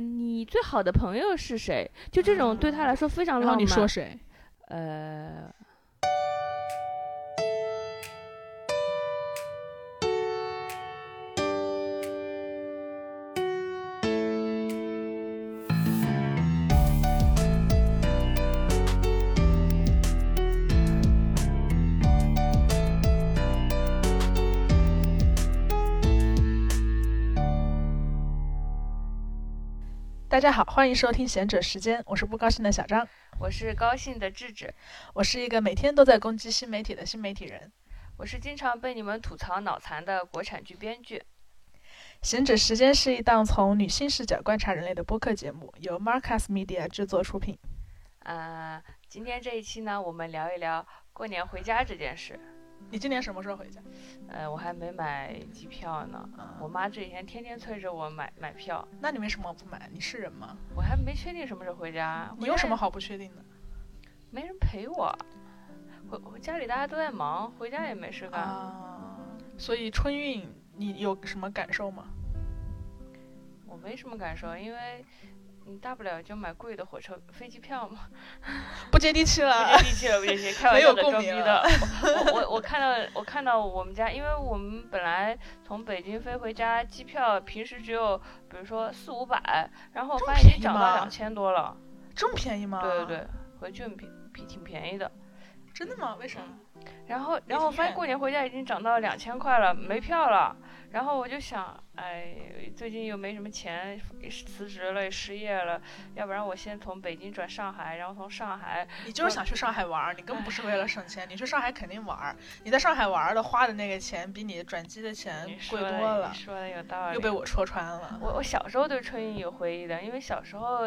你最好的朋友是谁？就这种对他来说非常浪漫。你说谁？呃，大家好，欢迎收听贤者时间，我是不高兴的小张，我是高兴的智智，我是一个每天都在攻击新媒体的新媒体人。我是经常被你们吐槽脑残的国产剧编剧。贤者时间是一档从女性视角观察人类的播客节目，由 Marcus Media 制作出品。呃，今天这一期呢，我们聊一聊过年回家这件事。你今年什么时候回家？呃，我还没买机票呢。我妈这几天天天催着我买买票。那你为什么不买？你是人吗？我还没确定什么时候回家。你有什么好不确定的？没人陪我，回家里大家都在忙，回家也没事干。啊，所以春运你有什么感受吗？我没什么感受，因为。你大不了就买贵的火车飞机票嘛，不接地气了，不接地气了，不接地气，开玩笑的，装逼的。我我我看到我看到我们家，因为我们本来从北京飞回家，机票平时只有比如说四五百，然后我发现已经涨到两千多了，这么便宜吗？对对对，回去很便挺挺便宜的。真的吗？为啥？然后然后发现过年回家已经涨到两千块了，没票了。然后我就想，哎，最近又没什么钱，辞职了，失业了，要不然我先从北京转上海，然后从上海。你就是想去上海玩，你根本不是为了省钱，你去上海肯定玩。你在上海玩的花的那个钱，比你转机的钱贵多了。说的有道理。又被我戳穿了。我我小时候对春运有回忆的，因为小时候，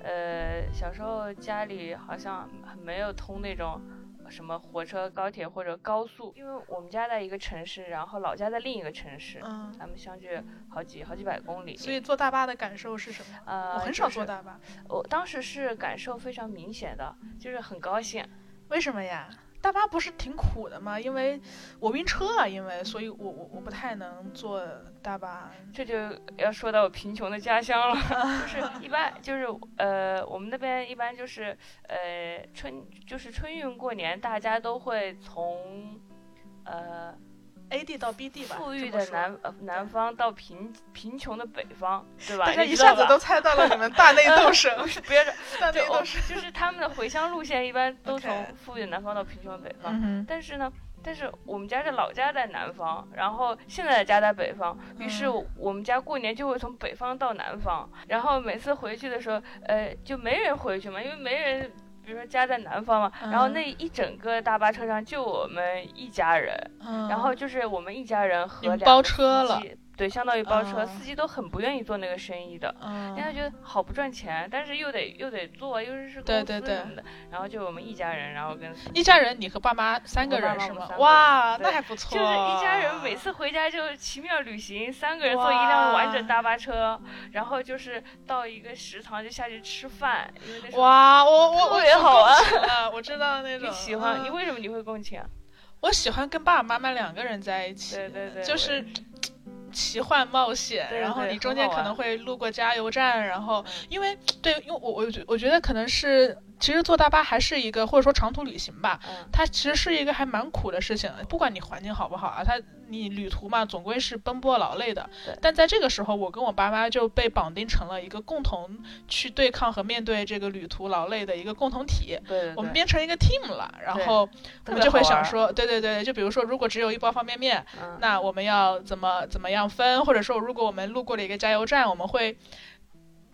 呃，小时候家里好像没有通那种。什么火车、高铁或者高速？因为我们家在一个城市，然后老家在另一个城市，嗯，咱们相距好几好几百公里。所以坐大巴的感受是什么？呃，我很少坐大巴。我当时是感受非常明显的，就是很高兴。为什么呀？大巴不是挺苦的吗？因为我晕车啊，因为所以，我我我不太能坐大巴。这就要说到我贫穷的家乡了，就是一般就是呃，我们那边一般就是呃春就是春运过年，大家都会从呃。A 地到 B 地吧，富裕的南呃南方到贫贫穷的北方，对吧？大家一下子都猜到了你们大内斗 省，不要大内斗省，就是他们的回乡路线一般都从富裕的南方到贫穷的北方。但是呢，但是我们家是老家在南方，然后现在的家在北方，于是我们家过年就会从北方到南方，然后每次回去的时候，呃，就没人回去嘛，因为没人。比如说家在南方嘛，然后那一整个大巴车上就我们一家人，然后就是我们一家人和包车了。对，相当于包车，司机都很不愿意做那个生意的，人家觉得好不赚钱，但是又得又得做，又是是公司什么的，然后就我们一家人，然后跟一家人，你和爸妈三个人是吗？哇，那还不错。就是一家人每次回家就奇妙旅行，三个人坐一辆完整大巴车，然后就是到一个食堂就下去吃饭，因为那哇，我我特别好玩，我知道那种。你喜欢？你为什么你会共情？我喜欢跟爸爸妈妈两个人在一起，对对对，就是。奇幻冒险，然后你中间可能会路过加油站，然后因为对，因为我我觉我觉得可能是。其实坐大巴还是一个，或者说长途旅行吧，它其实是一个还蛮苦的事情。不管你环境好不好啊，它你旅途嘛，总归是奔波劳累的。但在这个时候，我跟我爸妈就被绑定成了一个共同去对抗和面对这个旅途劳累的一个共同体。对，我们变成一个 team 了。然后我们就会想说，对对对，就比如说，如果只有一包方便面，那我们要怎么怎么样分？或者说，如果我们路过了一个加油站，我们会。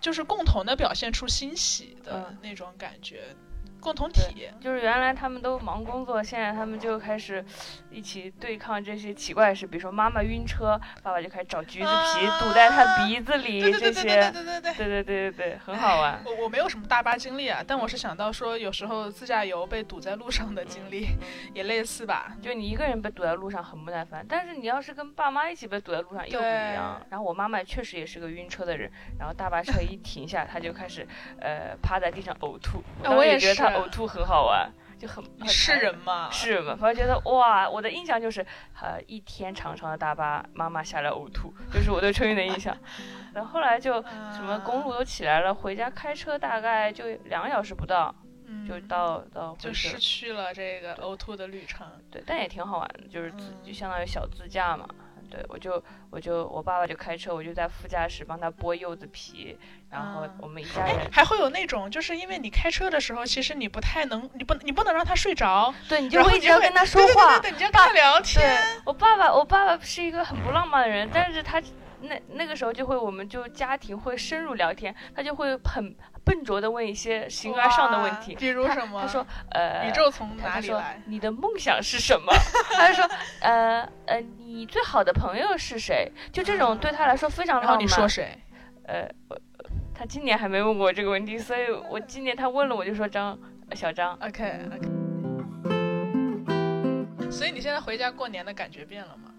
就是共同的表现出欣喜的那种感觉。共同体就是原来他们都忙工作，现在他们就开始一起对抗这些奇怪的事，比如说妈妈晕车，爸爸就开始找橘子皮堵在他鼻子里，这些，对对对对对对对对对很好玩。我我没有什么大巴经历啊，但我是想到说有时候自驾游被堵在路上的经历 也类似吧。就你一个人被堵在路上很不耐烦，但是你要是跟爸妈一起被堵在路上又不一样。然后我妈妈确实也是个晕车的人，然后大巴车一停下，她就开始呃趴在地上呕吐。我也觉得她。呕吐 很好玩，就很是人嘛，是嘛？反正觉得哇，我的印象就是，呃，一天长长的大巴，妈妈下来呕吐，就是我对春运的印象。然后后来就什么公路都起来了，回家开车大概就两个小时不到，就到到就失去了这个呕吐的旅程。对，但也挺好玩的，就是自就相当于小自驾嘛。对，我就我就我爸爸就开车，我就在副驾驶帮他剥柚子皮，然后我们一家人还会有那种，就是因为你开车的时候，其实你不太能，你不你不能让他睡着，对，你就会一直要跟他说话，对对对，你就跟他聊天。我爸爸，我爸爸是一个很不浪漫的人，但是他。那那个时候就会，我们就家庭会深入聊天，他就会很笨拙的问一些形而上的问题，比如什么？他说，呃，宇宙从哪里来？你的梦想是什么？他就说，呃呃，你最好的朋友是谁？就这种对他来说非常浪漫。你说谁？呃，他今年还没问过我这个问题，所以我今年他问了我就说张小张。OK OK。所以你现在回家过年的感觉变了吗？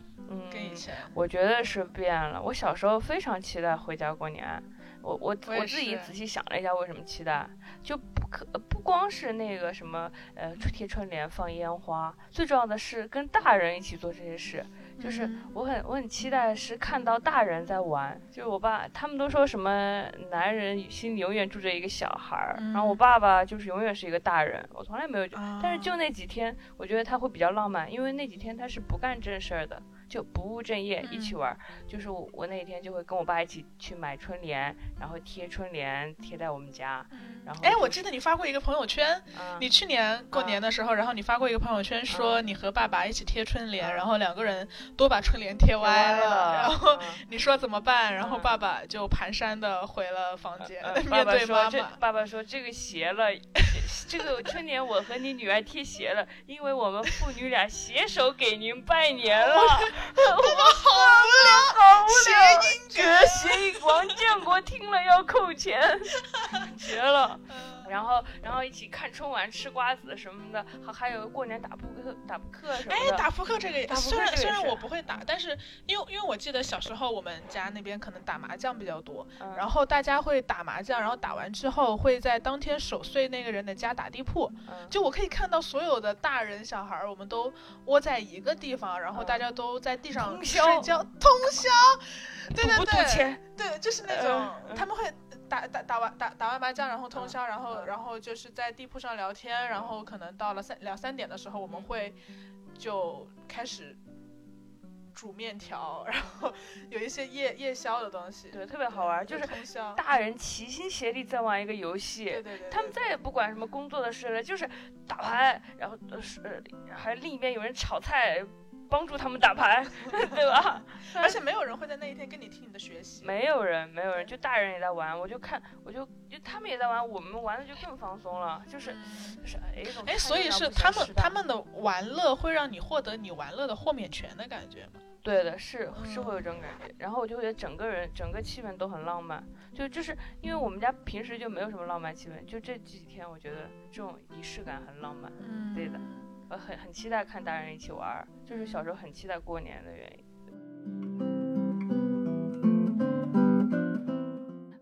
跟以前，我觉得是变了。我小时候非常期待回家过年，我我我自己仔细想了一下，为什么期待，就不可不光是那个什么呃贴春联放烟花，最重要的是跟大人一起做这些事。就是我很我很期待是看到大人在玩，就是我爸他们都说什么男人心里永远住着一个小孩儿，然后我爸爸就是永远是一个大人，我从来没有，但是就那几天，我觉得他会比较浪漫，因为那几天他是不干正事儿的。就不务正业一起玩，就是我我那天就会跟我爸一起去买春联，然后贴春联贴在我们家。然后哎，我记得你发过一个朋友圈，你去年过年的时候，然后你发过一个朋友圈说你和爸爸一起贴春联，然后两个人都把春联贴歪了，然后 你说怎么办？然后爸爸就蹒跚的回了房间，面对妈妈。爸爸说这个邪了，这个春联我和你女儿贴邪了，因为我们父女俩携手给您拜年了。我好无聊，好无聊，谐音梗，谐音王建国听了要扣钱，绝了。然后，然后一起看春晚、吃瓜子什么的，还还有过年打扑克、打扑克什么的。哎，打扑克这个也，虽然虽然我不会打，但是因为因为我记得小时候我们家那边可能打麻将比较多，然后大家会打麻将，然后打完之后会在当天守岁那个人的家打地铺。就我可以看到所有的大人小孩，我们都窝在一个地方，然后大家都在地上睡觉，通宵。对对对，对，就是那种他们会。打打打完打打完麻将，然后通宵，然后然后就是在地铺上聊天，然后可能到了三两三点的时候，我们会就开始煮面条，然后 有一些夜夜宵的东西，对，特别好玩，就是大人齐心协力在玩一个游戏，对对对，他们再也不管什么工作的事了，就是打牌，然后呃是还另一边有人炒菜。帮助他们打牌，对吧？而且没有人会在那一天跟你听你的学习。没有人，没有人，就大人也在玩。我就看，我就就他们也在玩，我们玩的就更放松了。就是就是哎，哎，所以是他们他们的玩乐会让你获得你玩乐的豁免权的感觉吗？对的，是是会有这种感觉。然后我就会觉得整个人整个气氛都很浪漫。就就是因为我们家平时就没有什么浪漫气氛，就这几天我觉得这种仪式感很浪漫。嗯，对的。我很很期待看大人一起玩，就是小时候很期待过年的原因。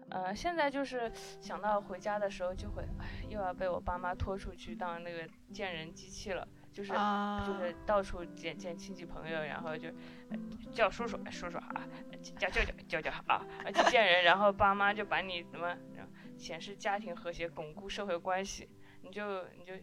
呃，现在就是想到回家的时候，就会哎，又要被我爸妈拖出去当那个见人机器了，就是就是到处见见亲戚朋友，然后就叫叔叔叔叔好，叫舅舅舅舅好，去见人，然后爸妈就把你怎么显示家庭和谐，巩固社会关系，你就你就。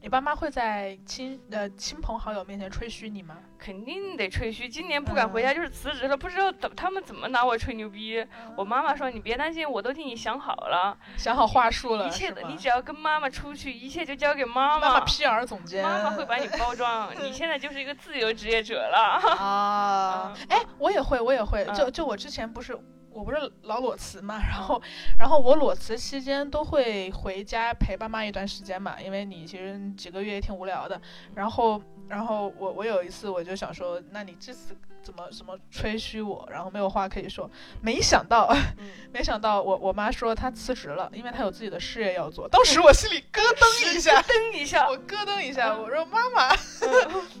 你爸妈会在亲呃亲朋好友面前吹嘘你吗？肯定得吹嘘。今年不敢回家就是辞职了，不知道怎他们怎么拿我吹牛逼。我妈妈说：“你别担心，我都替你想好了，想好话术了。一切的，你只要跟妈妈出去，一切就交给妈妈。妈妈 PR 总监，妈妈会把你包装。你现在就是一个自由职业者了。啊，哎，我也会，我也会。就就我之前不是。我不是老裸辞嘛，然后，然后我裸辞期间都会回家陪爸妈一段时间嘛，因为你其实几个月也挺无聊的。然后，然后我我有一次我就想说，那你这次怎么怎么吹嘘我？然后没有话可以说。没想到，没想到我我妈说她辞职了，因为她有自己的事业要做。当时我心里咯噔一下，噔一下，我咯噔一下，我说妈妈，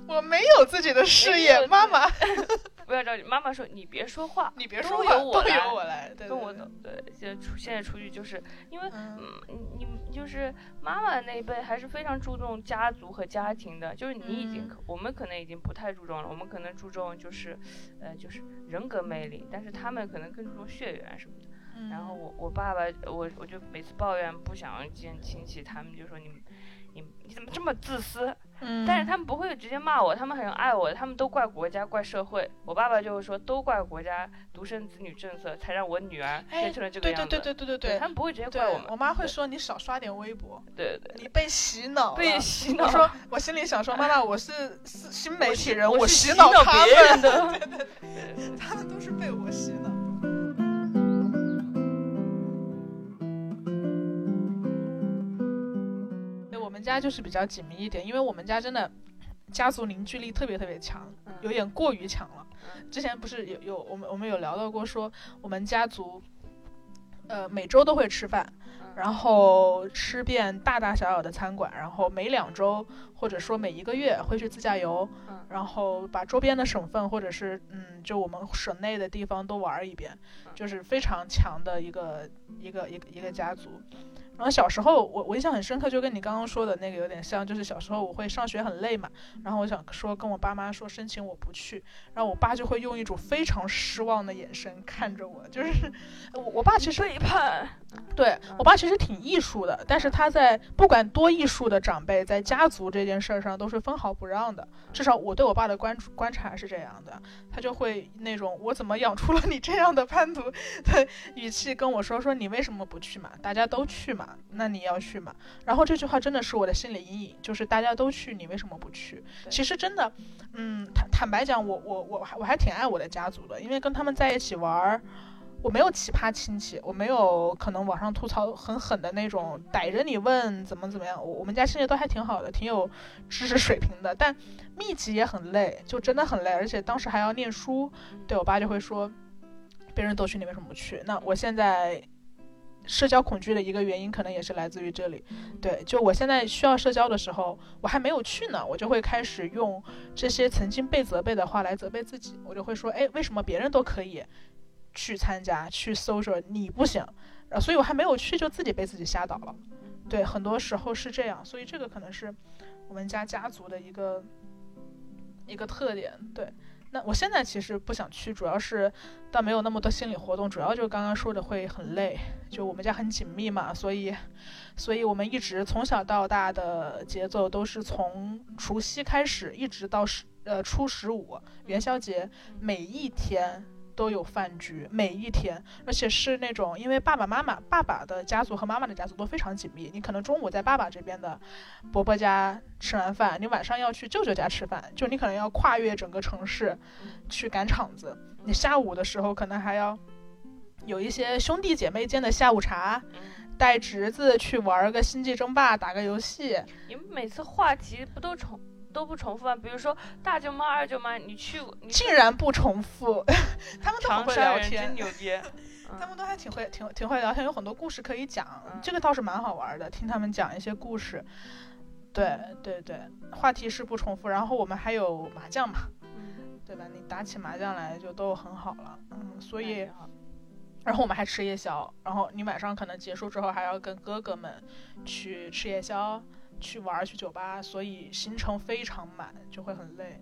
我没有自己的事业，妈妈。不要着急。妈妈说你别说话，你别说话，都由我来，跟我走。对，现在出现在出去就是因为嗯，你就是妈妈那一辈还是非常注重家族和家庭的，就是你已经我们可能已经不太注重了，我们可能注重就是呃就是人格魅力，但是他们可能更注重血缘什么的。然后我我爸爸我我就每次抱怨不想见亲戚，他们就说你你你怎么这么自私？嗯，但是他们不会直接骂我，他们很爱我，他们都怪国家怪社会。我爸爸就会说都怪国家独生子女政策，才让我女儿变成了这个样子。对对对对对对对，他们不会直接怪我们。我妈会说你少刷点微博。对对，你被洗脑被洗脑。我说我心里想说 妈妈我是新媒体人，我洗脑他们的。对对对，他们都是被我洗脑。家就是比较紧密一点，因为我们家真的家族凝聚力特别特别强，有点过于强了。之前不是有有我们我们有聊到过，说我们家族呃每周都会吃饭，然后吃遍大大小小的餐馆，然后每两周或者说每一个月会去自驾游，然后把周边的省份或者是嗯就我们省内的地方都玩一遍，就是非常强的一个一个一个一个家族。然后小时候，我我印象很深刻，就跟你刚刚说的那个有点像，就是小时候我会上学很累嘛，然后我想说跟我爸妈说申请我不去，然后我爸就会用一种非常失望的眼神看着我，就是我我爸其实背叛，对我爸其实挺艺术的，但是他在不管多艺术的长辈，在家族这件事儿上都是分毫不让的，至少我对我爸的观观察是这样的，他就会那种我怎么养出了你这样的叛徒的语气跟我说说你为什么不去嘛，大家都去嘛。那你要去嘛？然后这句话真的是我的心理阴影，就是大家都去，你为什么不去？其实真的，嗯，坦坦白讲，我我我还我还挺爱我的家族的，因为跟他们在一起玩儿，我没有奇葩亲戚，我没有可能网上吐槽很狠的那种，逮着你问怎么怎么样。我我们家亲戚都还挺好的，挺有知识水平的，但密集也很累，就真的很累，而且当时还要念书。对我爸就会说，别人都去，你为什么不去？那我现在。社交恐惧的一个原因，可能也是来自于这里。对，就我现在需要社交的时候，我还没有去呢，我就会开始用这些曾经被责备的话来责备自己。我就会说，哎，为什么别人都可以去参加去 social，你不行？啊，所以我还没有去，就自己被自己吓倒了。对，很多时候是这样，所以这个可能是我们家家族的一个一个特点。对。那我现在其实不想去，主要是倒没有那么多心理活动，主要就刚刚说的会很累。就我们家很紧密嘛，所以，所以我们一直从小到大的节奏都是从除夕开始，一直到十呃初十五元宵节，每一天。都有饭局，每一天，而且是那种，因为爸爸妈妈、爸爸的家族和妈妈的家族都非常紧密。你可能中午在爸爸这边的伯伯家吃完饭，你晚上要去舅舅家吃饭，就你可能要跨越整个城市去赶场子。你下午的时候可能还要有一些兄弟姐妹间的下午茶，带侄子去玩个星际争霸，打个游戏。你们每次话题不都重？都不重复啊，比如说大舅妈、二舅妈，你去，竟然不重复，他们都很会聊天，真牛逼，他们都还挺会、挺挺会聊天，有很多故事可以讲，这个倒是蛮好玩的，听他们讲一些故事，对对对，话题是不重复，然后我们还有麻将嘛，对吧？你打起麻将来就都很好了，嗯，所以，然后我们还吃夜宵，然后你晚上可能结束之后还要跟哥哥们去吃夜宵。去玩去酒吧，所以行程非常满，就会很累。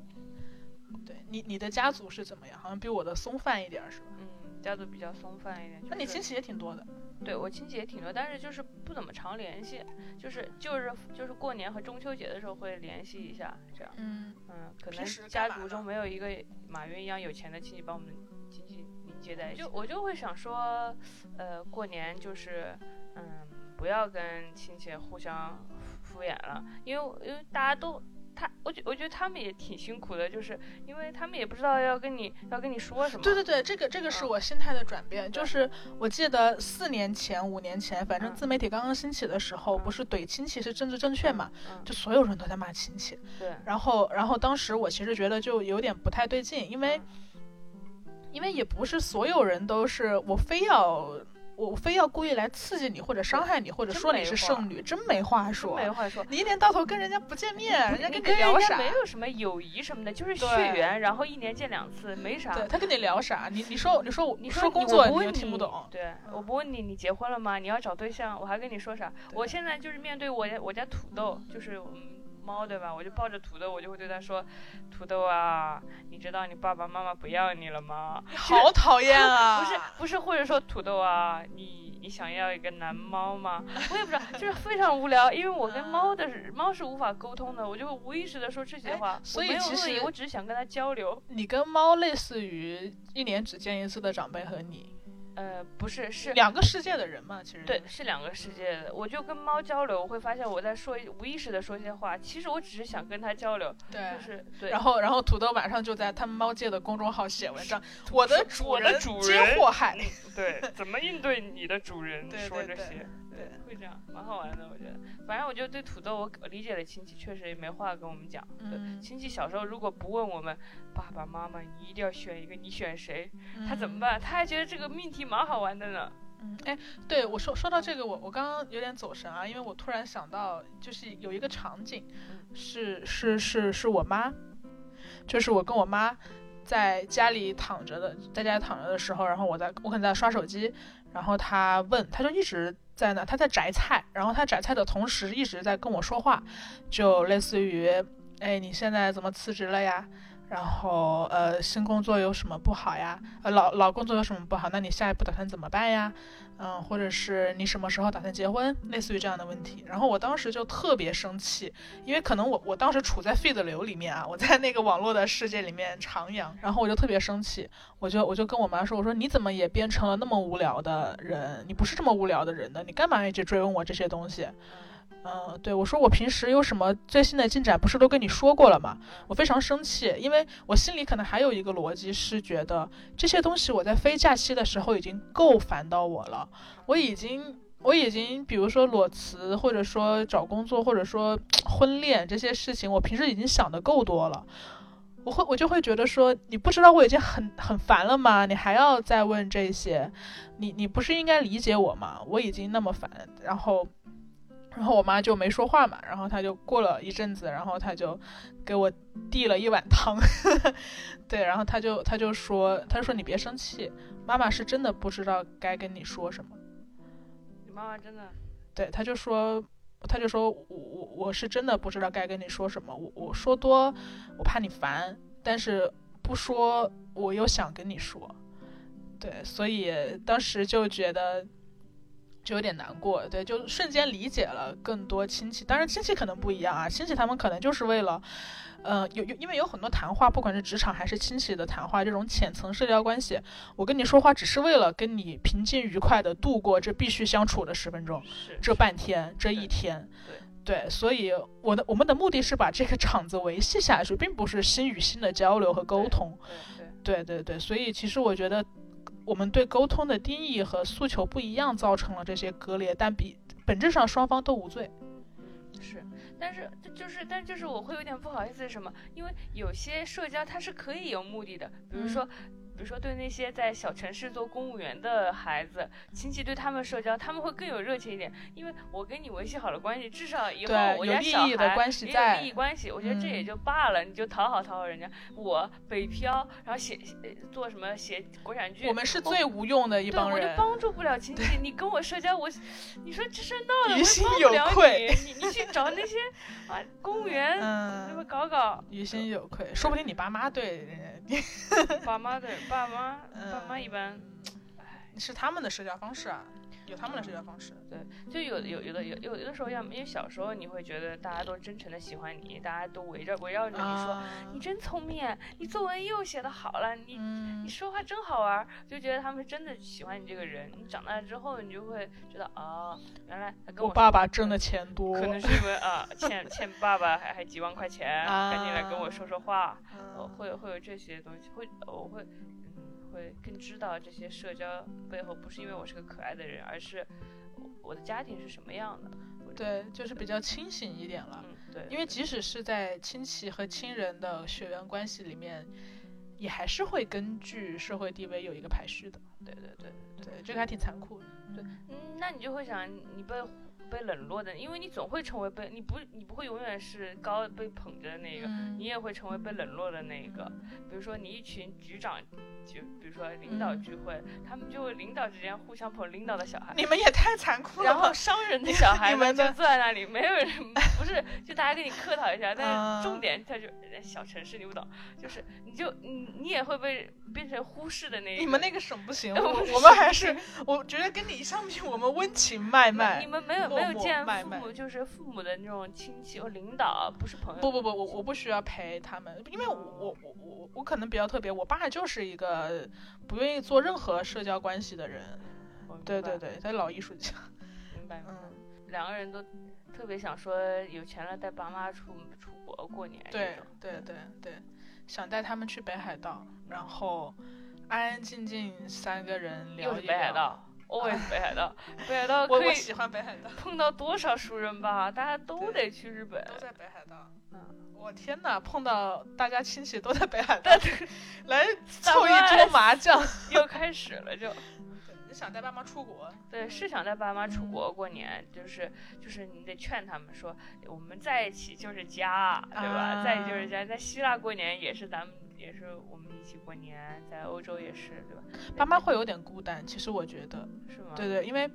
对你，你的家族是怎么样？好像比我的松泛一点，是吧？嗯，家族比较松泛一点。那你亲戚也挺多的？对我亲戚也挺多，但是就是不怎么常联系，就是就是就是过年和中秋节的时候会联系一下，这样。嗯嗯，可能家族中没有一个马云一样有钱的亲戚把我们亲戚凝结在一起。就我就会想说，呃，过年就是嗯，不要跟亲戚互相。敷衍了，因为因为大家都他，我觉我觉得他们也挺辛苦的，就是因为他们也不知道要跟你要跟你说什么。对对对，这个这个是我心态的转变，就是我记得四年前五年前，反正自媒体刚刚兴起的时候，不是怼亲戚是政治正确嘛，就所有人都在骂亲戚。对。然后然后当时我其实觉得就有点不太对劲，因为因为也不是所有人都是我非要。我非要故意来刺激你或者伤害你，或者说你是剩女，真没话说。没话说。你一年到头跟人家不见面，人家跟你聊啥？没有什么友谊什么的，就是血缘，然后一年见两次，没啥。对他跟你聊啥？你你说你说你说工作你又听不懂。对，我不问你，你结婚了吗？你要找对象，我还跟你说啥？我现在就是面对我家我家土豆，就是嗯。猫对吧？我就抱着土豆，我就会对它说：“土豆啊，你知道你爸爸妈妈不要你了吗？” 好讨厌啊！不是不是，或者说土豆啊，你你想要一个男猫吗？我也不知道，就是非常无聊，因为我跟猫的猫是无法沟通的，我就会无意识的说这些话。所以其实我只是想跟它交流。你跟猫类似于一年只见一次的长辈和你。呃，不是，是两个世界的人嘛，其实对，是两个世界的。我就跟猫交流，我会发现我在说无意识的说些话，其实我只是想跟它交流，对，就是对。然后，然后土豆晚上就在他们猫界的公众号写文章，我的主人接祸害，对，怎么应对你的主人说这些。对，会这样，蛮好玩的，我觉得。反正我觉得对土豆，我理解的亲戚确实也没话跟我们讲。嗯。亲戚小时候如果不问我们爸爸妈妈，你一定要选一个，你选谁？他怎么办？他还觉得这个命题蛮好玩的呢。嗯。哎，对我说说到这个，我我刚刚有点走神啊，因为我突然想到，就是有一个场景，是是是是我妈，就是我跟我妈在家里躺着的，在家里躺着的时候，然后我在我可能在刷手机，然后他问，他就一直。在呢，他在摘菜，然后他摘菜的同时一直在跟我说话，就类似于，哎，你现在怎么辞职了呀？然后，呃，新工作有什么不好呀？呃，老老工作有什么不好？那你下一步打算怎么办呀？嗯，或者是你什么时候打算结婚？类似于这样的问题。然后我当时就特别生气，因为可能我我当时处在 feed 流里面啊，我在那个网络的世界里面徜徉，然后我就特别生气，我就我就跟我妈说，我说你怎么也变成了那么无聊的人？你不是这么无聊的人的，你干嘛一直追问我这些东西？嗯对我说，我平时有什么最新的进展，不是都跟你说过了吗？我非常生气，因为我心里可能还有一个逻辑是觉得这些东西我在非假期的时候已经够烦到我了，我已经我已经，比如说裸辞，或者说找工作，或者说 婚恋这些事情，我平时已经想的够多了，我会我就会觉得说，你不知道我已经很很烦了吗？你还要再问这些，你你不是应该理解我吗？我已经那么烦，然后。然后我妈就没说话嘛，然后她就过了一阵子，然后她就给我递了一碗汤，对，然后她就她就说，她说你别生气，妈妈是真的不知道该跟你说什么。你妈妈真的？对，她就说，她就说我我我是真的不知道该跟你说什么，我我说多我怕你烦，但是不说我又想跟你说，对，所以当时就觉得。就有点难过，对，就瞬间理解了更多亲戚。当然，亲戚可能不一样啊，亲戚他们可能就是为了，呃，有有，因为有很多谈话，不管是职场还是亲戚的谈话，这种浅层社交关系，我跟你说话只是为了跟你平静愉快的度过这必须相处的十分钟，这半天，这一天，对，所以我的我们的目的是把这个场子维系下去，并不是心与心的交流和沟通，对对对，所以其实我觉得。我们对沟通的定义和诉求不一样，造成了这些割裂，但比本质上双方都无罪。是，但是就是，但就是我会有点不好意思，什么？因为有些社交它是可以有目的的，比如说。比如说，对那些在小城市做公务员的孩子，亲戚对他们社交，他们会更有热情一点。因为我跟你维系好了关系，至少以后我家小孩也有利益关系，我觉得这也就罢了，你就讨好讨好人家。我北漂，然后写做什么写国产剧，我们是最无用的一帮人，我就帮助不了 亲戚。你跟我社交，我你说这事闹的，于心有愧。你你去找那些啊公务员，那么搞搞，于心有愧。说不定你爸妈对，爸妈的。爸妈，爸妈一般，是他们的社交方式啊，有他们的社交方式。对，就有有有的有有的时候，要因为小时候你会觉得大家都真诚的喜欢你，大家都围着围绕着你说，你真聪明，你作文又写的好了，你你说话真好玩，就觉得他们真的喜欢你这个人。你长大之后，你就会觉得啊，原来跟我爸爸挣的钱多，可能是因为啊 欠欠爸爸还还几万块钱，赶紧来跟我说说话，会会有这些东西，会我会。会更知道这些社交背后不是因为我是个可爱的人，而是我的家庭是什么样的。对，就是比较清醒一点了。对，因为即使是在亲戚和亲人的血缘关系里面，也还是会根据社会地位有一个排序的。对对对对，这个还挺残酷的。对，嗯，那你就会想，你被。被冷落的，因为你总会成为被你不你不会永远是高被捧着的那个，你也会成为被冷落的那个。比如说你一群局长，就比如说领导聚会，他们就会领导之间互相捧领导的小孩。你们也太残酷了。然后商人的小孩们就坐在那里，没有人 不是，就大家跟你客套一下，但是重点他就小城市你不懂，就是你就你你也会被变成忽视的那个。你们那个省不行，我们还是我觉得跟你相比，我们温情脉脉。你们没有。没有见父母，就是父母的那种亲戚或领导，不是朋友。不不不，我我不需要陪他们，因为我我我我我可能比较特别，我爸就是一个不愿意做任何社交关系的人。对对对，他老艺术家。明白。嗯，两个人都特别想说有钱了带爸妈出出国过年。对对对对，想带他们去北海道，然后安安静静三个人聊一聊。Always 北海道，北海道可以喜欢北海道，碰到多少熟人吧？大家都得去日本，都在北海道。嗯，我天哪，碰到大家亲戚都在北海道，来凑一桌麻将，又开始了就。你想带爸妈出国？对，是想带爸妈出国过年，就是就是你得劝他们说，我们在一起就是家，对吧？在一起就是家，在希腊过年也是咱们。也是我们一起过年，在欧洲也是，对吧？爸妈会有点孤单，其实我觉得是吗？对对，因为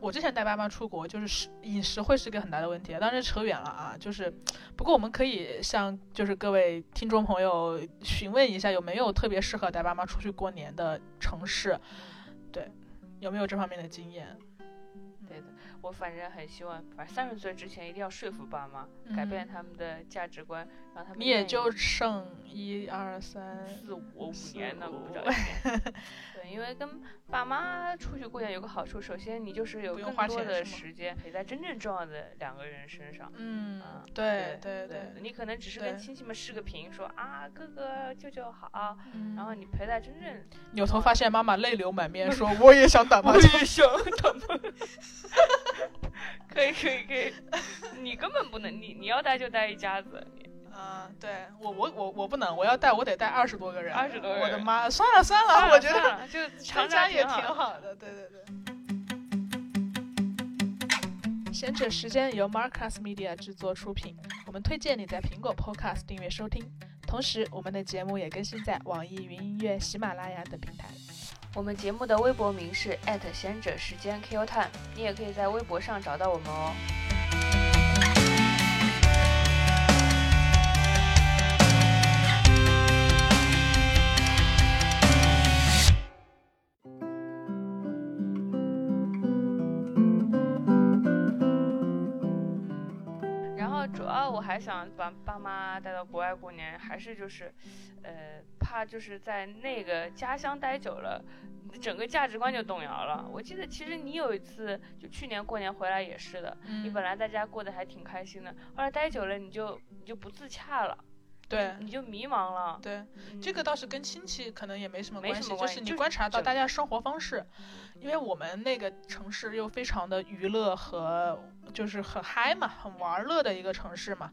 我之前带爸妈出国，就是食饮食会是一个很大的问题，当然扯远了啊。就是，不过我们可以向就是各位听众朋友询问一下，有没有特别适合带爸妈出去过年的城市？对，有没有这方面的经验？对的。我反正很希望，反正三十岁之前一定要说服爸妈，改变他们的价值观，让他们。你也就剩一二三四五五年呢，不着 对，因为跟爸妈出去过年有个好处，首先你就是有更多的时间陪在真正重要的两个人身上。嗯，对对对。你可能只是跟亲戚们视个频，说啊哥哥舅舅好，然后你陪在真正。扭头发现妈妈泪流满面，说 我也想打麻将。我也想打麻将。可以可以可以，你根本不能，你你要带就带一家子。啊，对我我我我不能，我要带我得带二十多个人。二十多个人，我的妈！算了算了，我觉得就长沙也挺好的。对对对。闲者时间由 Marcus Media 制作出品，我们推荐你在苹果 Podcast 订阅收听，同时我们的节目也更新在网易云音乐、喜马拉雅等平台。我们节目的微博名是贤者时间 Q Time，你也可以在微博上找到我们哦。还想把爸妈带到国外过年，还是就是，呃。怕就是在那个家乡待久了，整个价值观就动摇了。我记得其实你有一次，就去年过年回来也是的，你本来在家过得还挺开心的，后来待久了你就你就不自洽了，对，你就迷茫了。对，这个倒是跟亲戚可能也没什么关系，就是你观察到大家生活方式，因为我们那个城市又非常的娱乐和就是很嗨嘛，很玩乐的一个城市嘛。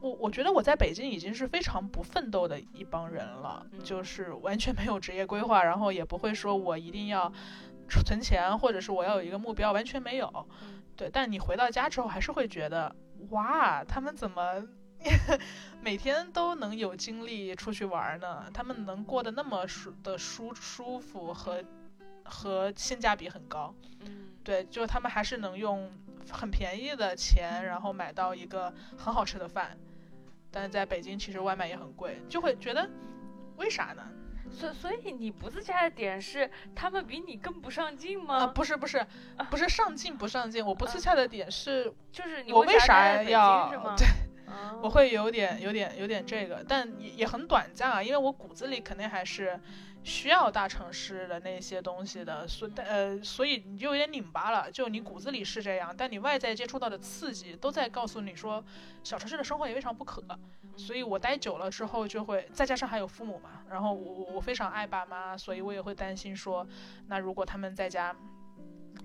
我我觉得我在北京已经是非常不奋斗的一帮人了，就是完全没有职业规划，然后也不会说我一定要存钱，或者是我要有一个目标，完全没有。对，但你回到家之后，还是会觉得，哇，他们怎么 每天都能有精力出去玩呢？他们能过得那么舒的舒舒服和和性价比很高。嗯，对，就他们还是能用很便宜的钱，然后买到一个很好吃的饭。但是在北京，其实外卖也很贵，就会觉得，为啥呢？所所以你不自洽的点是他们比你更不上进吗？啊，不是不是，不是上进不上进，我不自洽的点是，就是我为啥要 对？我会有点有点有点这个，但也也很短暂啊，因为我骨子里肯定还是。需要大城市的那些东西的，所呃，所以你就有点拧巴了。就你骨子里是这样，但你外在接触到的刺激都在告诉你说，小城市的生活也未尝不可。所以我待久了之后，就会再加上还有父母嘛，然后我我非常爱爸妈，所以我也会担心说，那如果他们在家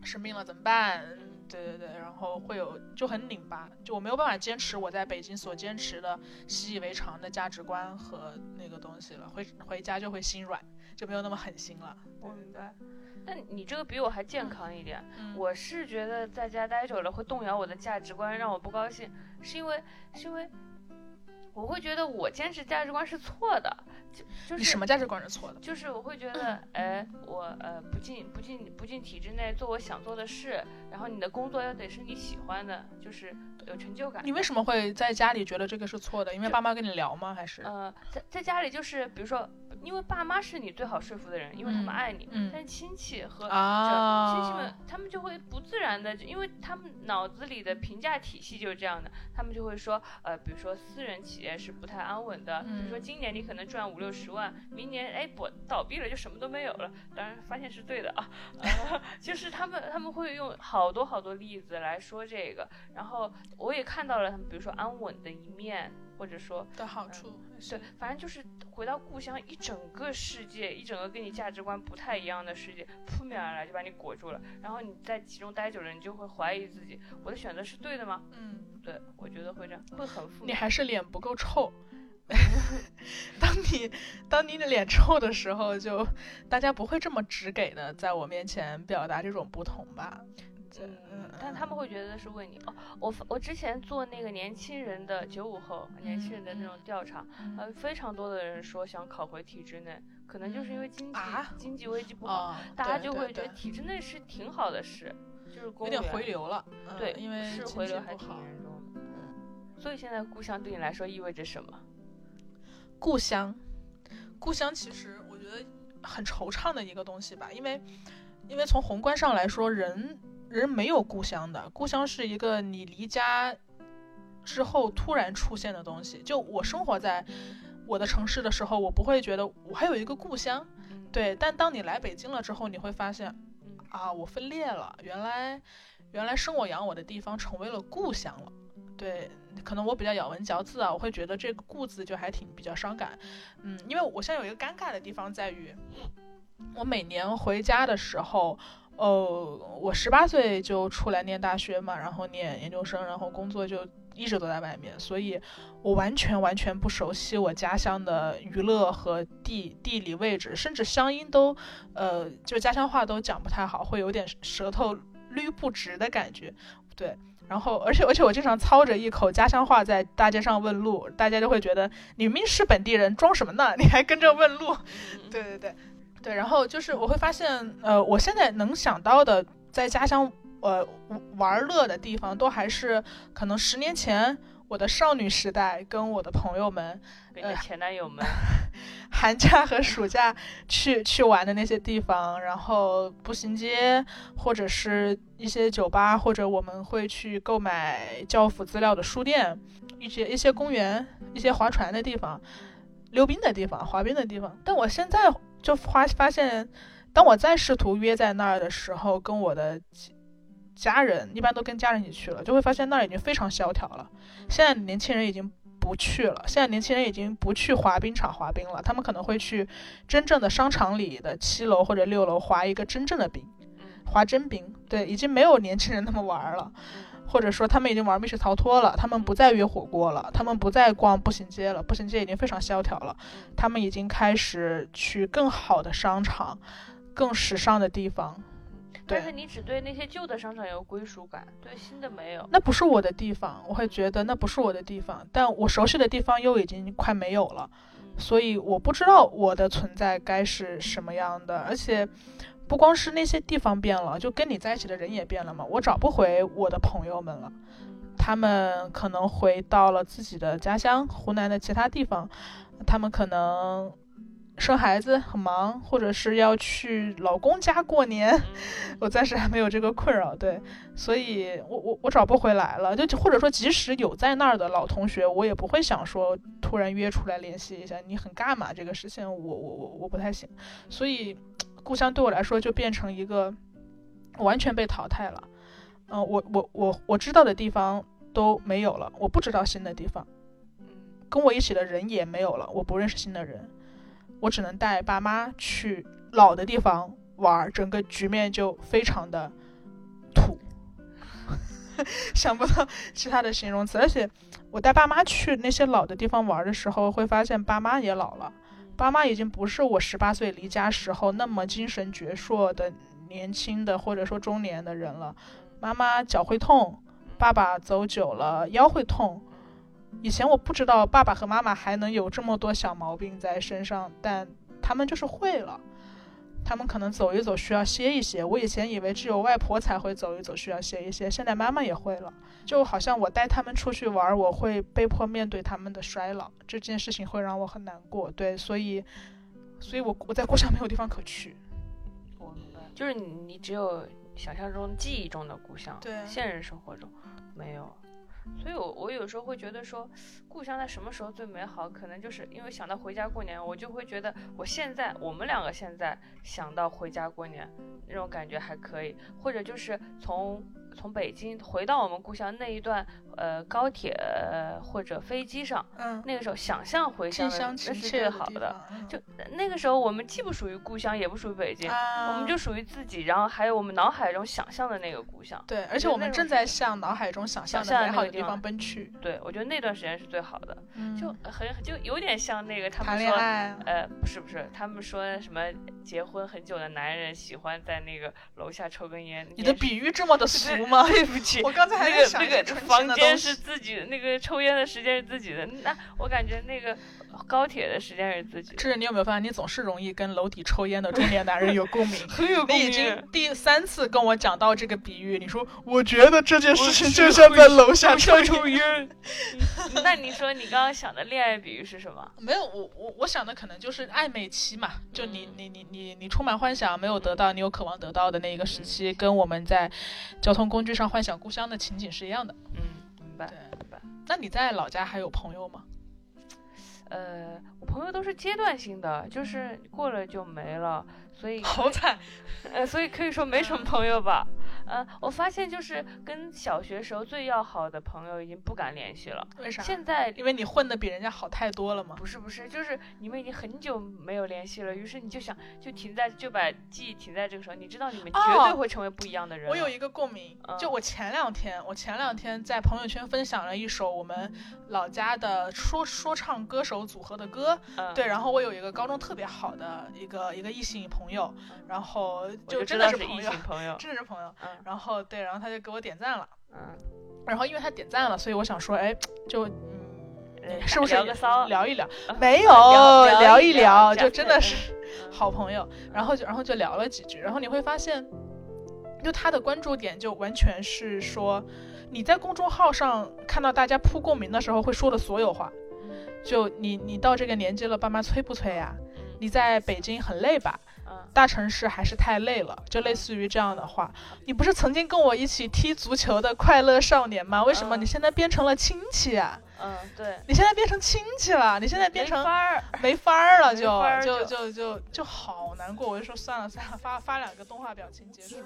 生病了怎么办？对对对，然后会有就很拧巴，就我没有办法坚持我在北京所坚持的习以为常的价值观和那个东西了，回回家就会心软，就没有那么狠心了。我明白。但你这个比我还健康一点，我是觉得在家待久了会动摇我的价值观，让我不高兴，是因为是因为。我会觉得我坚持价值观是错的，就就是你什么价值观是错的？就是我会觉得，哎，我呃不进不进不进体制内做我想做的事，然后你的工作要得是你喜欢的，就是有成就感。你为什么会在家里觉得这个是错的？因为爸妈跟你聊吗？还是呃，在在家里就是比如说。因为爸妈是你最好说服的人，因为他们爱你。嗯。但亲戚和亲戚们，他们就会不自然的，因为他们脑子里的评价体系就是这样的，他们就会说，呃，比如说私人企业是不太安稳的，比如说今年你可能赚五六十万，明年哎不倒闭了就什么都没有了。当然发现是对的啊，就是他们他们会用好多好多例子来说这个，然后我也看到了他们，比如说安稳的一面。或者说的好处，对，反正就是回到故乡，一整个世界，一整个跟你价值观不太一样的世界扑面而来，就把你裹住了。然后你在其中待久了，你就会怀疑自己，我的选择是对的吗？嗯，对，我觉得会这样，会很负面。你还是脸不够臭。当你当你的脸臭的时候，就大家不会这么直给的在我面前表达这种不同吧。嗯，但他们会觉得是为你哦。我我之前做那个年轻人的九五后年轻人的那种调查，呃，非常多的人说想考回体制内，可能就是因为经济经济危机不好，大家就会觉得体制内是挺好的事，就是有点回流了。对，因为是回流还挺严重的。嗯，所以现在故乡对你来说意味着什么？故乡，故乡其实我觉得很惆怅的一个东西吧，因为因为从宏观上来说，人。人没有故乡的，故乡是一个你离家之后突然出现的东西。就我生活在我的城市的时候，我不会觉得我还有一个故乡，对。但当你来北京了之后，你会发现，啊，我分裂了。原来，原来生我养我的地方成为了故乡了。对，可能我比较咬文嚼字啊，我会觉得这个“故”字就还挺比较伤感。嗯，因为我现在有一个尴尬的地方在于，我每年回家的时候。哦，我十八岁就出来念大学嘛，然后念研究生，然后工作就一直都在外面，所以我完全完全不熟悉我家乡的娱乐和地地理位置，甚至乡音都，呃，就家乡话都讲不太好，会有点舌头捋不直的感觉。对，然后而且而且我经常操着一口家乡话在大街上问路，大家就会觉得你明明是本地人，装什么呢？你还跟着问路？对对对。对，然后就是我会发现，呃，我现在能想到的在家乡，呃，玩乐的地方，都还是可能十年前我的少女时代，跟我的朋友们，呃，前男友们，寒假和暑假去去玩的那些地方，然后步行街，或者是一些酒吧，或者我们会去购买教辅资料的书店，一些一些公园，一些划船的地方，溜冰的地方，滑冰的地方，但我现在。就发发现，当我再试图约在那儿的时候，跟我的家人一般都跟家人一起去了，就会发现那儿已经非常萧条了。现在年轻人已经不去了，现在年轻人已经不去滑冰场滑冰了，他们可能会去真正的商场里的七楼或者六楼滑一个真正的冰，滑真冰。对，已经没有年轻人那么玩了。或者说他们已经玩密室逃脱了，他们不再约火锅了，他们不再逛步行街了，步行街已经非常萧条了。他们已经开始去更好的商场，更时尚的地方。但是你只对那些旧的商场有归属感，对新的没有。那不是我的地方，我会觉得那不是我的地方，但我熟悉的地方又已经快没有了，所以我不知道我的存在该是什么样的，而且。不光是那些地方变了，就跟你在一起的人也变了嘛。我找不回我的朋友们了，他们可能回到了自己的家乡，湖南的其他地方。他们可能生孩子很忙，或者是要去老公家过年。我暂时还没有这个困扰，对，所以我我我找不回来了。就或者说，即使有在那儿的老同学，我也不会想说突然约出来联系一下。你很尬嘛？这个事情，我我我我不太行，所以。故乡对我来说就变成一个完全被淘汰了，嗯，我我我我知道的地方都没有了，我不知道新的地方，跟我一起的人也没有了，我不认识新的人，我只能带爸妈去老的地方玩，整个局面就非常的土。想不到其他的形容词。而且我带爸妈去那些老的地方玩的时候，会发现爸妈也老了，爸妈已经不是我十八岁离家时候那么精神矍铄的年轻的或者说中年的人了。妈妈脚会痛，爸爸走久了腰会痛。以前我不知道爸爸和妈妈还能有这么多小毛病在身上，但他们就是会了。他们可能走一走需要歇一歇。我以前以为只有外婆才会走一走需要歇一歇，现在妈妈也会了。就好像我带他们出去玩，我会被迫面对他们的衰老，这件事情会让我很难过。对，所以，所以我我在故乡没有地方可去。我明白，就是你你只有想象中、记忆中的故乡，对，现实生活中没有。所以，我我有时候会觉得说，故乡在什么时候最美好？可能就是因为想到回家过年，我就会觉得我现在我们两个现在想到回家过年那种感觉还可以，或者就是从。从北京回到我们故乡那一段，呃，高铁或者飞机上，嗯，那个时候想象回乡那是最好的。就那个时候，我们既不属于故乡，也不属于北京，我们就属于自己。然后还有我们脑海中想象的那个故乡。对，而且我们正在向脑海中想象的美好的地方奔去。对，我觉得那段时间是最好的，就很就有点像那个他们说，呃，不是不是，他们说什么结婚很久的男人喜欢在那个楼下抽根烟。你的比喻这么的俗。对不起，我刚才还那个那个房间是自己的，那个抽烟的时间是自己的。那我感觉那个高铁的时间是自己的。这是你有没有发现，你总是容易跟楼底抽烟的中年男人有共鸣？很有共鸣。你已经第三次跟我讲到这个比喻，你说我觉得这件事情就像在楼下抽抽烟。那你说你刚刚想的恋爱比喻是什么？没有，我我我想的可能就是暧昧期嘛，就你你你你你充满幻想没有得到，你有渴望得到的那一个时期，跟我们在交通工具上幻想故乡的情景是一样的。嗯，明白。明白。那你在老家还有朋友吗？呃，我朋友都是阶段性的，就是过了就没了，所以好惨。呃，所以可以说没什么朋友吧。呃，我发现就是跟小学时候最要好的朋友已经不敢联系了。为啥？现在因为你混的比人家好太多了吗？不是不是，就是你们已经很久没有联系了，于是你就想就停在就把记忆停在这个时候，你知道你们绝对会成为不一样的人。我有一个共鸣，就我前两天我前两天在朋友圈分享了一首我们老家的说说唱歌手组合的歌，对，然后我有一个高中特别好的一个一个异性朋友，然后就真的是朋友，朋友，真的是朋友，然后对，然后他就给我点赞了，嗯，然后因为他点赞了，所以我想说，哎，就嗯，是不是聊一聊？没有聊一聊，就真的是好朋友。然后就然后就聊了几句，然后你会发现，就他的关注点就完全是说，你在公众号上看到大家铺共鸣的时候会说的所有话，就你你到这个年纪了，爸妈催不催呀？你在北京很累吧？大城市还是太累了，就类似于这样的话。你不是曾经跟我一起踢足球的快乐少年吗？为什么你现在变成了亲戚啊？嗯，对，你现在变成亲戚了，你现在变成没法儿，没法儿了，就就就就就好难过。我就说算了算了，发发两个动画表情结束。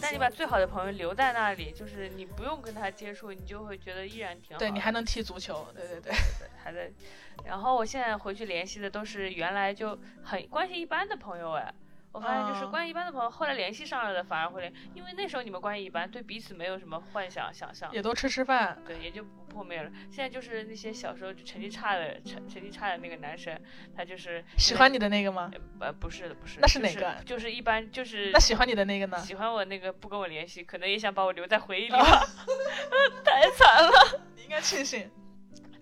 但你把最好的朋友留在那里，就是你不用跟他接触，你就会觉得依然挺好。对你还能踢足球，对对对对，还在。然后我现在回去联系的都是原来就很关系一般的朋友哎。我发现就是关系一般的朋友，后来联系上了的反而会联，因为那时候你们关系一般，对彼此没有什么幻想想象，也都吃吃饭，对，也就不破灭了。现在就是那些小时候就成绩差的成成绩差的那个男生，他就是喜欢你的那个吗？呃，不是的，不是。那是哪个？就是一般就是那喜欢你的那个呢？喜欢我那个不跟我联系，可能也想把我留在回忆里吧。太惨了，你应该庆幸。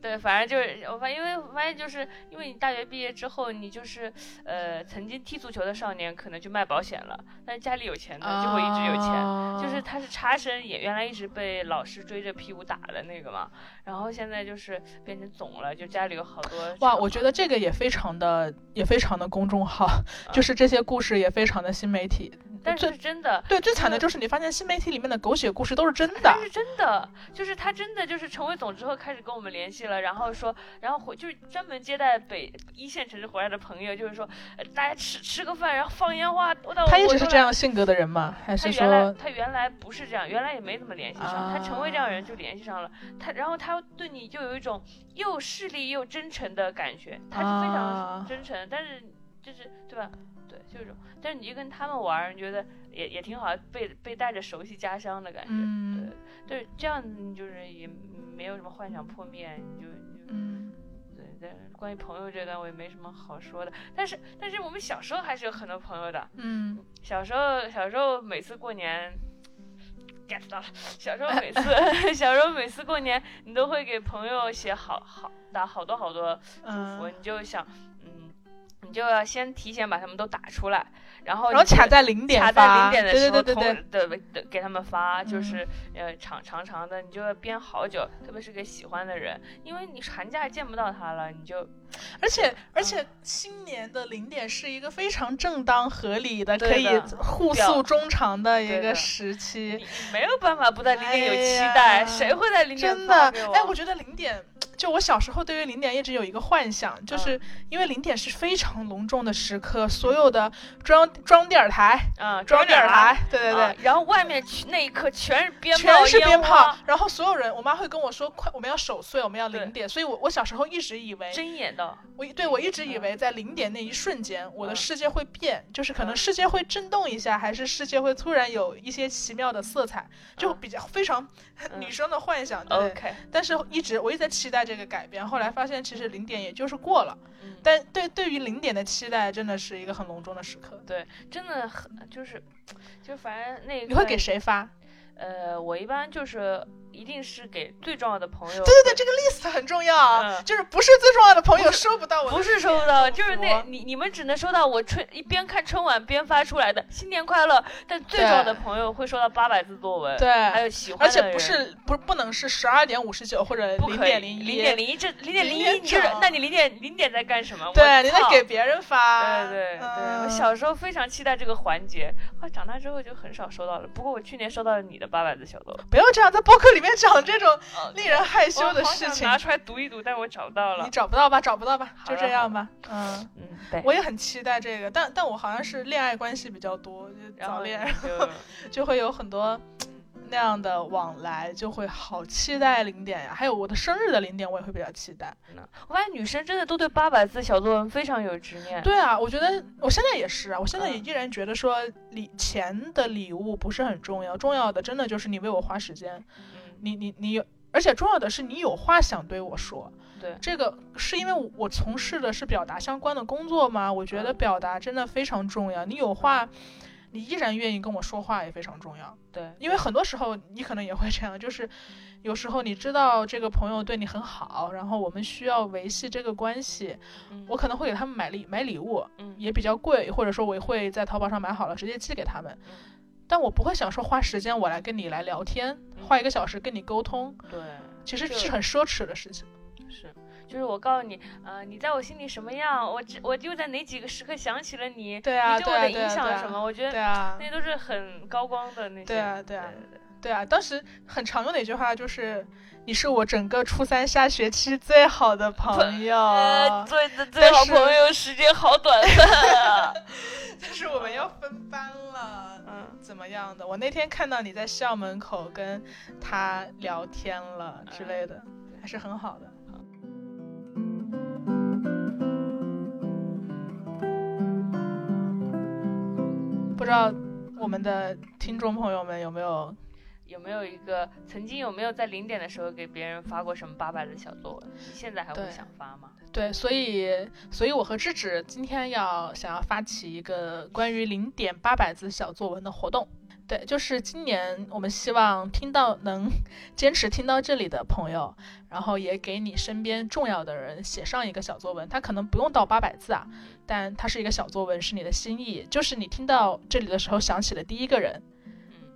对，反正就是我发，因为我发现就是因为你大学毕业之后，你就是呃曾经踢足球的少年，可能就卖保险了。但是家里有钱的就会一直有钱，就是他是差生，也原来一直被老师追着屁股打的那个嘛。然后现在就是变成总了，就家里有好多。哇，我觉得这个也非常的也非常的公众号，就是这些故事也非常的新媒体。但是真的，对，最惨的就是你发现新媒体里面的狗血故事都是真的，是真的，就是他真的就是成为总之后开始跟我们联系了，然后说，然后回就是专门接待北一线城市回来的朋友，就是说大家吃吃个饭，然后放烟花。他一直是这样性格的人吗？还是说他原来不是这样，原来也没怎么联系上，他成为这样人就联系上了，他然后他对你就有一种又势利又真诚的感觉，他是非常真诚，但是就是对吧？对，就是这种。但是你就跟他们玩，你觉得也也挺好，被被带着熟悉家乡的感觉。嗯，对，对，这样子就是也没有什么幻想破灭，你就嗯，对。但是关于朋友这段我也没什么好说的。但是但是我们小时候还是有很多朋友的。嗯，小时候小时候每次过年，get 到了。小时候每次 小时候每次过年，你都会给朋友写好好打好多好多祝福，你就想。你就要先提前把他们都打出来，然后然后卡在零点卡在零点的时候同的的给他们发，就是呃长长长的，你就要编好久，特别是给喜欢的人，因为你寒假见不到他了，你就而且而且新年的零点是一个非常正当合理的可以互诉衷肠的一个时期，没有办法不在零点有期待，谁会在零点真的哎，我觉得零点。就我小时候对于零点一直有一个幻想，就是因为零点是非常隆重的时刻，所有的装装点台，嗯，装点台，对对对，然后外面那一刻全是鞭炮，全是鞭炮，然后所有人，我妈会跟我说，快，我们要守岁，我们要零点，所以我我小时候一直以为睁眼的，我对我一直以为在零点那一瞬间，我的世界会变，就是可能世界会震动一下，还是世界会突然有一些奇妙的色彩，就比较非常 女生的幻想，对，OK，但是一直我一直在期待这个改变，后来。发现其实零点也就是过了，但对对于零点的期待真的是一个很隆重的时刻。对，真的很就是，就反正那你会给谁发？呃，我一般就是。一定是给最重要的朋友。对对对，这个 list 很重要，就是不是最重要的朋友收不到我。不是收不到，就是那你你们只能收到我春一边看春晚边发出来的新年快乐。但最重要的朋友会收到八百字作文，对，还有喜欢而且不是不不能是十二点五十九或者零点零一，零点零一这零点零一，就是那你零点零点在干什么？对，你在给别人发。对对对，我小时候非常期待这个环节，后长大之后就很少收到了。不过我去年收到了你的八百字小作文。不要这样，在播客里面讲这种。令人害羞的事情，拿出来读一读，但我找不到了。你找不到吧？找不到吧？就这样吧。嗯嗯，对。我也很期待这个，但但我好像是恋爱关系比较多，就早恋，然后 就会有很多那样的往来，就会好期待零点呀。还有我的生日的零点，我也会比较期待。我发现女生真的都对八百字小作文非常有执念。对啊，我觉得我现在也是啊，我现在也依然觉得说礼钱的礼物不是很重要，重要的真的就是你为我花时间。你你你有，而且重要的是你有话想对我说。对，这个是因为我从事的是表达相关的工作吗？我觉得表达真的非常重要。你有话，你依然愿意跟我说话也非常重要。对，因为很多时候你可能也会这样，就是有时候你知道这个朋友对你很好，然后我们需要维系这个关系，我可能会给他们买礼买礼物，嗯也比较贵，或者说我会在淘宝上买好了直接寄给他们。但我不会想说花时间我来跟你来聊天，花一个小时跟你沟通，对，其实是很奢侈的事情。是，就是我告诉你，呃，你在我心里什么样，我我就在哪几个时刻想起了你，对啊，你对我的影响什么？我觉得，对啊，那都是很高光的那些。对啊，对啊，对啊。当时很常用的一句话就是，你是我整个初三下学期最好的朋友，最的 最好朋友，时间好短暂啊。但是我们要分班了，嗯，怎么样的？我那天看到你在校门口跟他聊天了之类的，还是很好的。不知道我们的听众朋友们有没有？有没有一个曾经有没有在零点的时候给别人发过什么八百的小作文？你现在还会想发吗？对，所以，所以我和芝芝今天要想要发起一个关于零点八百字小作文的活动。对，就是今年我们希望听到能坚持听到这里的朋友，然后也给你身边重要的人写上一个小作文。他可能不用到八百字啊，但它是一个小作文，是你的心意，就是你听到这里的时候想起的第一个人。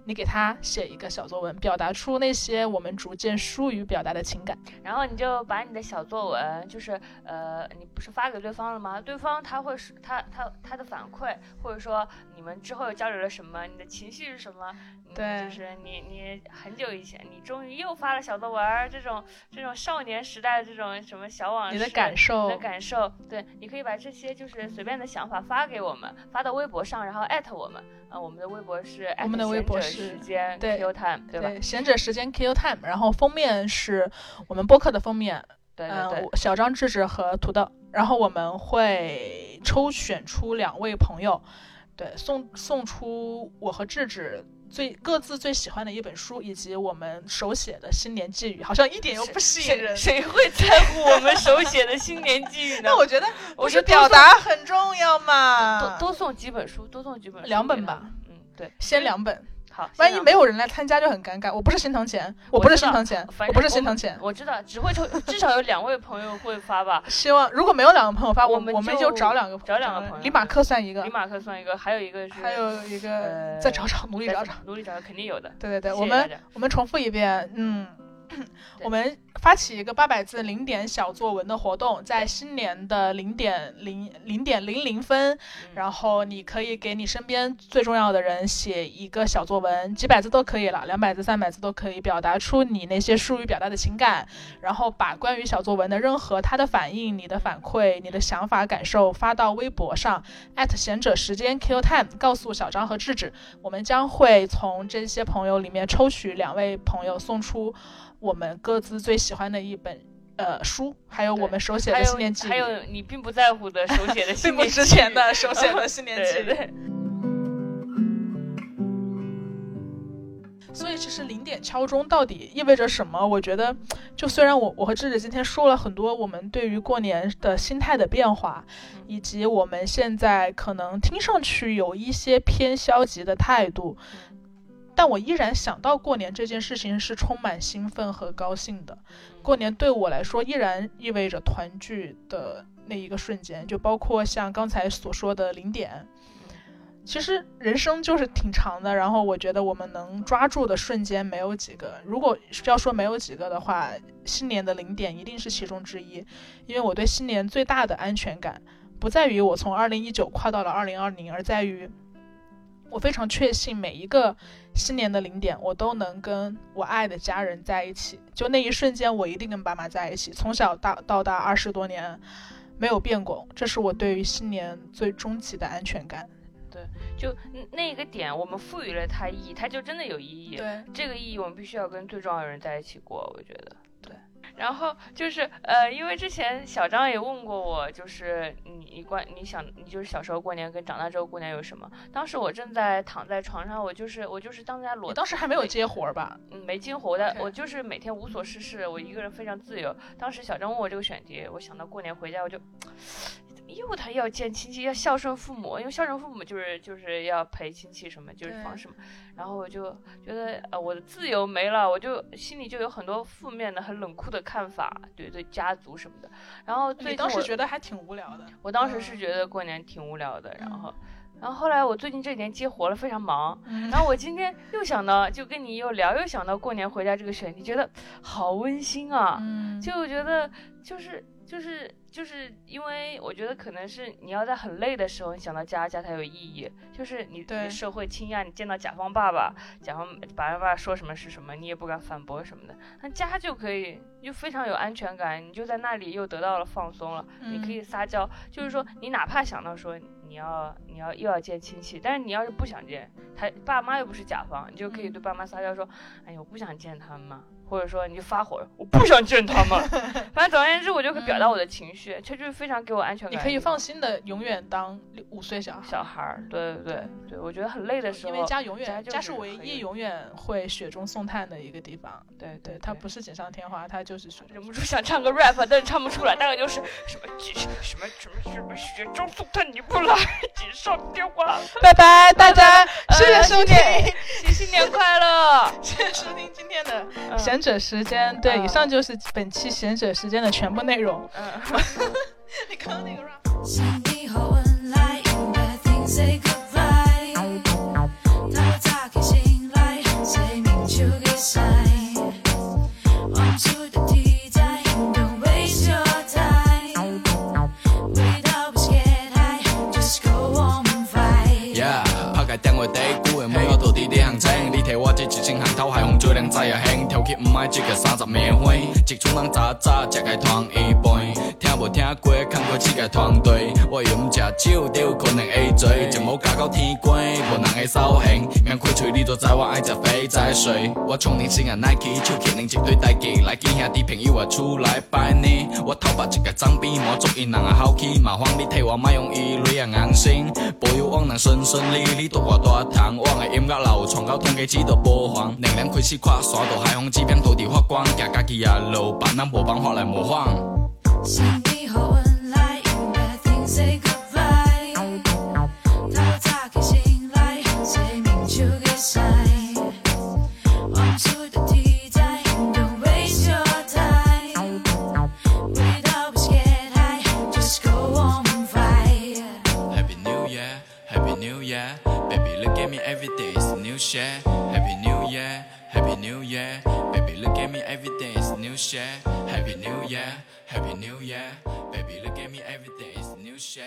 你给他写一个小作文，表达出那些我们逐渐疏于表达的情感。然后你就把你的小作文，就是呃，你不是发给对方了吗？对方他会是他他他的反馈，或者说你们之后又交流了什么？你的情绪是什么？对，就是你你很久以前，你终于又发了小作文，这种这种少年时代的这种什么小往事，你的感受，你的感受，对，你可以把这些就是随便的想法发给我们，发到微博上，然后艾特我们。啊，我们的微博是我们的微博是对 Q Time 对吧？闲者时间 Q Time，然后封面是我们播客的封面，对对，小张、智智和土豆，然后我们会抽选出两位朋友，对，送送出我和智智。最各自最喜欢的一本书，以及我们手写的新年寄语，好像一点又不吸引人。谁会在乎我们手写的新年寄语呢？那我觉得，我觉得表达很重要嘛。多多送几本书，多送几本，两本吧。嗯，对，先两本。好，万一没有人来参加就很尴尬。我不是心疼钱，我不是心疼钱，我不是心疼钱。我知道，只会抽，至少有两位朋友会发吧。希望如果没有两个朋友发，我们我们就找两个，找两个朋友。李马克算一个，李马克算一个，还有一个是，还有一个再找找，努力找找，努力找找，肯定有的。对对对，我们我们重复一遍，嗯。我们发起一个八百字零点小作文的活动，在新年的零点零零点零零分，然后你可以给你身边最重要的人写一个小作文，几百字都可以了，两百字、三百字都可以，表达出你那些疏于表达的情感，然后把关于小作文的任何他的反应、你的反馈、你的想法、感受发到微博上，@贤者时间 Q Time，告诉小张和智智，我们将会从这些朋友里面抽取两位朋友送出。我们各自最喜欢的一本呃书，还有我们手写的新年记，还有你并不在乎的手写的新年，并不值钱的手写的新年记。所以其实零点敲钟到底意味着什么？我觉得，就虽然我我和智智今天说了很多我们对于过年的心态的变化，以及我们现在可能听上去有一些偏消极的态度。但我依然想到过年这件事情是充满兴奋和高兴的。过年对我来说依然意味着团聚的那一个瞬间，就包括像刚才所说的零点。其实人生就是挺长的，然后我觉得我们能抓住的瞬间没有几个。如果要说没有几个的话，新年的零点一定是其中之一。因为我对新年最大的安全感，不在于我从二零一九跨到了二零二零，而在于。我非常确信每一个新年的零点，我都能跟我爱的家人在一起。就那一瞬间，我一定跟爸妈在一起。从小到到大二十多年，没有变过。这是我对于新年最终极的安全感。对，就那个点，我们赋予了它意义，它就真的有意义。对，这个意义我们必须要跟最重要的人在一起过。我觉得。然后就是呃，因为之前小张也问过我，就是你你关你想你就是小时候过年跟长大之后过年有什么？当时我正在躺在床上，我就是我就是当家裸。你当时还没有接活吧？嗯，没接活的，我就是每天无所事事，我一个人非常自由。当时小张问我这个选题，我想到过年回家我就。又他要见亲戚，要孝顺父母，因为孝顺父母就是就是要陪亲戚什么，就是方式嘛。然后我就觉得呃我的自由没了，我就心里就有很多负面的、很冷酷的看法，对对家族什么的。然后你当时觉得还挺无聊的。我当时是觉得过年挺无聊的，然后然后后来我最近这几年接活了，非常忙。然后我今天又想到，就跟你又聊，又想到过年回家这个选题，觉得好温馨啊，就觉得就是就是。就是因为我觉得可能是你要在很累的时候，你想到家，家才有意义。就是你对社会倾轧，你见到甲方爸爸，甲方爸爸说什么是什么，你也不敢反驳什么的。那家就可以，就非常有安全感，你就在那里又得到了放松了。你可以撒娇，就是说你哪怕想到说你要你要又要见亲戚，但是你要是不想见他爸妈又不是甲方，你就可以对爸妈撒娇说，哎呀我不想见他们嘛。或者说你就发火，我不想见他们。反正总而言之，我就可以表达我的情绪，这就是非常给我安全感。你可以放心的永远当五岁小孩。小孩儿，对对对对，我觉得很累的时候，因为家永远家是唯一永远会雪中送炭的一个地方。对对，它不是锦上添花，它就是忍不住想唱个 rap，但是唱不出来，大概就是什么什么什么什么什么雪中送炭你不来，锦上添花。拜拜，大家谢谢收听，新年快乐，谢谢收听今天的闲。者时间对，以上就是本期贤者时间的全部内容。你刚刚那个 rap。买一个三十暝花，一群人早早食个团圆饭，听无听过看过乞丐团队，我饮食酒就可能会醉，到天光，无人会扫兴，硬开嘴你就知我爱食肥仔水，我从年时啊 Nike 手牵拎一堆代志，来见兄弟朋友啊出来拜年，我头发一个脏辫，满足因人啊好气，麻烦你替我莫用伊泪啊硬心，保佑往能顺顺利利，大活大汤，我的音乐流传到通街只都播放，两两开始跨山到海风，只片土地发光，行家己啊路，别人无办法来模仿。Happy shit. Happy New Year, Happy New Year, baby look at me every day is new shit.